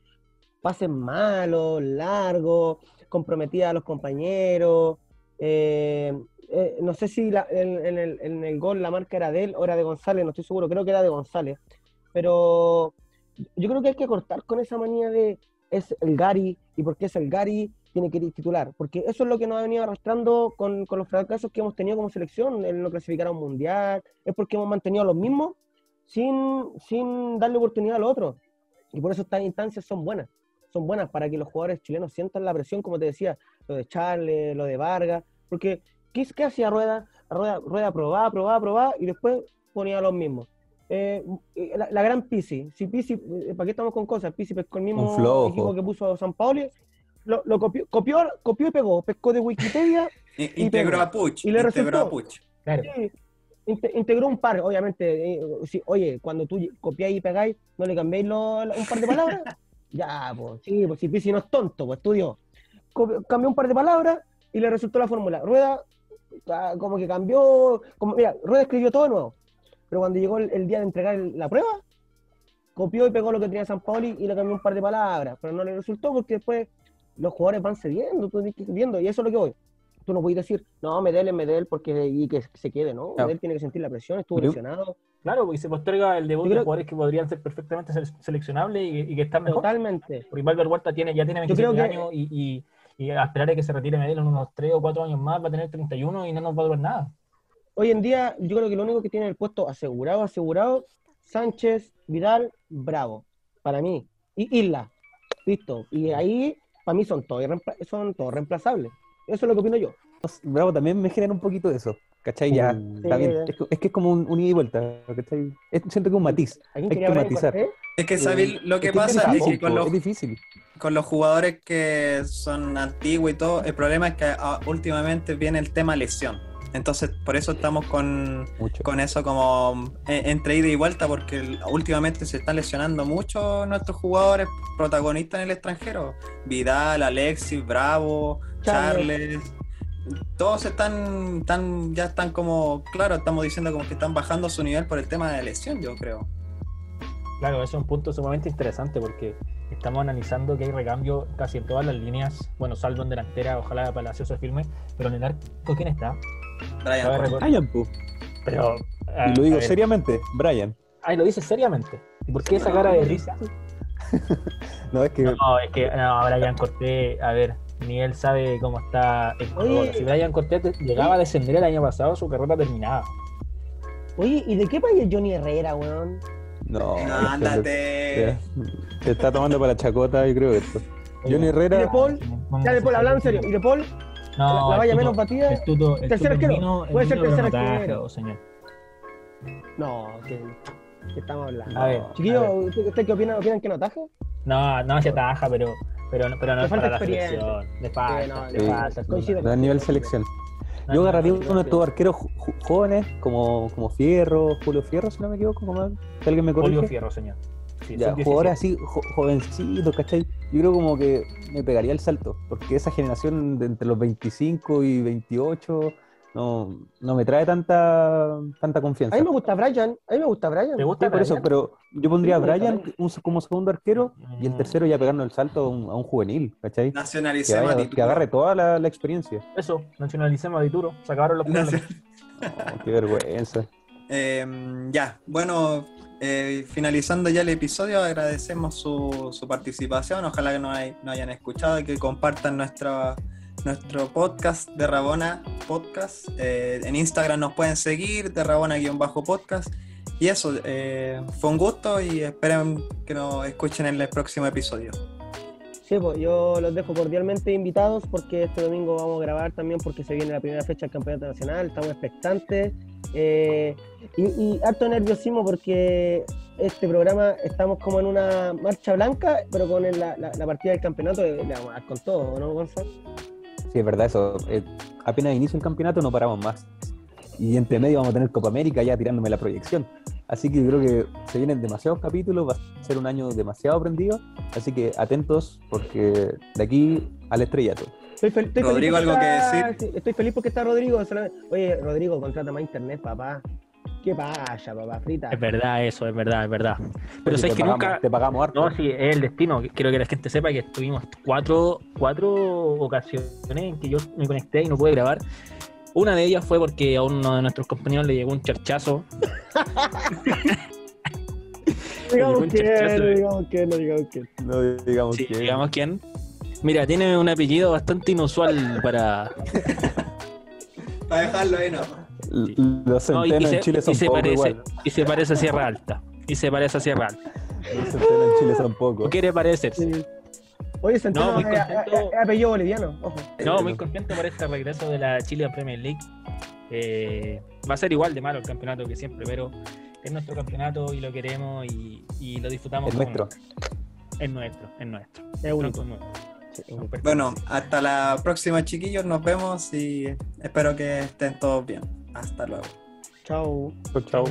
pases malos, largos, comprometía a los compañeros. eh, eh, no sé si en el, en el gol la marca era de él o era de González, no estoy seguro, creo que era de González. Pero yo creo que hay que cortar con esa manía de es el Gary y porque es el Gary tiene que ir titular, porque eso es lo que nos ha venido arrastrando con, con los fracasos que hemos tenido como selección, el no clasificar a un mundial, es porque hemos mantenido a los mismos sin, sin darle oportunidad al otro. Y por eso estas instancias son buenas, son buenas para que los jugadores chilenos sientan la presión, como te decía, lo de Charles, lo de Vargas, porque ¿qué, qué hacía Rueda? Rueda, Rueda probaba, probaba, probaba y después ponía los mismos. Eh, la, la gran Pisi, si Pisi, eh, ¿para qué estamos con cosas? Pisi pescó el mismo equipo que puso San Pauli, lo, lo copió, copió, copió y pegó, pescó de Wikipedia *laughs* I- Integró pegó. a Puch. Y le integró resultó. a Puch. Claro. Sí, integró un par, obviamente. eh, si- oye, cuando tú copiáis y pegáis, ¿no le cambiáis lo- un par de palabras? *laughs* ya, pues, sí, pues si Pizzi no es tonto, pues estudió. Cambió un par de palabras y le resultó la fórmula. Rueda, como que cambió, como, mira, Rueda escribió todo nuevo. Pero cuando llegó el, el día de entregar el- la prueba, copió y pegó lo que tenía San Paoli y le cambió un par de palabras. Pero no le resultó porque después los jugadores van cediendo, tú tienes que ir viendo, y eso es lo que voy. Tú no puedes decir, no, Medel es Medel porque y que se quede, ¿no? Claro. Medel tiene que sentir la presión, estuvo lesionado. Claro, porque se posterga el debut Yo de creo- jugadores que podrían ser perfectamente sele- seleccionables y, y que están mejor. Totalmente. Porque Valver Huerta tiene, ya tiene Yo 27 creo que- años y, y, y a esperar a que se retire Medel en unos 3 o 4 años más va a tener 31 y no nos va a durar nada. Hoy en día, yo creo que lo único que tiene el puesto asegurado, asegurado, Sánchez, Vidal, Bravo, para mí. Y Isla, listo. Y ahí, para mí son todos, son todos reemplazables. Eso es lo que opino yo. Bravo, también me genera un poquito de eso. ¿Cachai? Ya, Uh, está sí, bien. ya. Es, que- es que es como un, un ida y vuelta. ¿cachai? Es- siento que es un matiz. ¿A quién Hay que matizar. Es que, ¿sabéis? Lo que Es pasa es es difícil, que con los, es difícil. Con los jugadores que son antiguos y todo, el problema es que ah, últimamente viene el tema lesión. Entonces, por eso estamos con, Mucho. con eso como eh, entre ida y vuelta, porque últimamente se están lesionando mucho nuestros jugadores protagonistas en el extranjero. Vidal, Alexis, Bravo, Charles. Charles. Todos están, están, ya están como, claro, estamos diciendo como que están bajando su nivel por el tema de lesión, yo creo. Claro, ese es un punto sumamente interesante porque estamos analizando que hay recambio casi en todas las líneas. Bueno, salvo en delantera, ojalá Palacio se firme, pero en el arco, ¿quién está? Brian, ver, Brian, po. Pero, Y lo digo seriamente, Brian. Ay, lo dices seriamente. ¿Y por qué esa cara de risa? *laughs* No, es que No, es que no, Brian Cortés, a ver, ni él sabe cómo está el Oye. Si Brian Cortés llegaba a descender el año pasado, su carrera terminaba. Oye, ¿y de qué país es Johnny Herrera, weón? No. No, que ándate. *laughs* Se está tomando para la chacota, yo creo esto. Johnny ¿Y de Herrera, Paul? Ya de Paul, hablando en serio. ¿Y de Paul? No, la, valla Tuto- menos batida. El tuto, el tercer arquero. Puede ser tercer arquero. señor. No, ¿qué, qué estamos hablando? A ver. ¿ustedes ustedes qué opinan? ¿Opinan que no ataje? No, no se ataja, pero, pero, no- pero no Le es falta para la selección. Le falta, Sí, no, le sí. falta. Coincido. no a nivel selección. Yo no, agarraría no, uno de estos arqueros jóvenes, como, como Fierro, Julio Fierro, si no me equivoco, como si alguien me corrige. Julio Fierro, señor. Sí, Ya, sub-17. jugadores así, jo- jovencitos, ¿cachai? Yo creo como que me pegaría el salto, porque esa generación de entre los 25 y 28 no, no me trae tanta, tanta confianza. A mí me gusta Brian. A mí me gusta Brian. ¿Te gusta Sí, por eso, pero yo pondría a me Brian un- como segundo arquero y el Mm. tercero ya pegando el salto a un, a un juvenil, ¿cachai? Que, Nacionalicemos a vaya- Dituro. que agarre toda la, la experiencia. Eso, nacionalicemos a Dituro. Se acabaron los problemas. No, *laughs* qué vergüenza. Eh, ya, bueno, eh, finalizando ya el episodio, agradecemos su, su participación. Ojalá que nos, hay- nos hayan escuchado y que compartan nuestra, nuestro podcast de Rabona Podcast. Eh, en Instagram nos pueden seguir, de Rabona-podcast. Y eso, eh, fue un gusto y esperen que nos escuchen en el próximo episodio. Sí, pues yo los dejo cordialmente invitados porque este domingo vamos a grabar también porque se viene la primera fecha del Campeonato Nacional, estamos expectantes eh, y, y harto nerviosismo porque este programa estamos como en una marcha blanca, pero con el- la, la- la partida del campeonato le le vamos a dar con todo, ¿no, Gonzalo? Sí, es verdad eso. Eh, apenas inicia el campeonato no paramos más. Y entre medio vamos a tener Copa América ya tirándome la proyección. Así que yo creo que se vienen demasiados capítulos, va a ser un año demasiado prendido. Así que atentos porque de aquí al estrellato. Estoy, fel- estoy Rodrigo, feliz porque ¿algo que está- sí, Estoy feliz porque está Rodrigo. Oye, Rodrigo, contrata más internet, papá. ¿Qué pasa, papá? Frita. Es verdad eso, es verdad, es verdad. Pero sabes que pagamos, nunca... Te pagamos harto. No, sí, es el destino. Quiero que la gente sepa que estuvimos cuatro, cuatro ocasiones en que yo me conecté y no pude grabar. Una de ellas fue porque a uno de nuestros compañeros le llegó un charchazo. *laughs* digamos un eh. digamos que, no digamos que. No digamos Sí, que. digamos quién. Mira, tiene un apellido bastante inusual para. *laughs* Para dejarlo ahí, no. Los No, y- y centenos se- en Chile y son se pocos parece- igual. Y se parece a Sierra Alta. Y se parece a Sierra Alta. Los centenos en Chile son pocos. ¿O quiere parecerse? Sí. Oye, Centeno muy es, contento. es- es apellido boliviano, ojo. No, muy contento por este regreso de la Chile Premier League. Eh, va a ser igual de malo el campeonato que siempre, pero es nuestro campeonato y lo queremos y, y lo disfrutamos. Es nuestro. Es nuestro, es nuestro. Es único. Bueno, hasta la próxima, chiquillos. Nos vemos y espero que estén todos bien. Hasta luego. Chao. Chau, chau.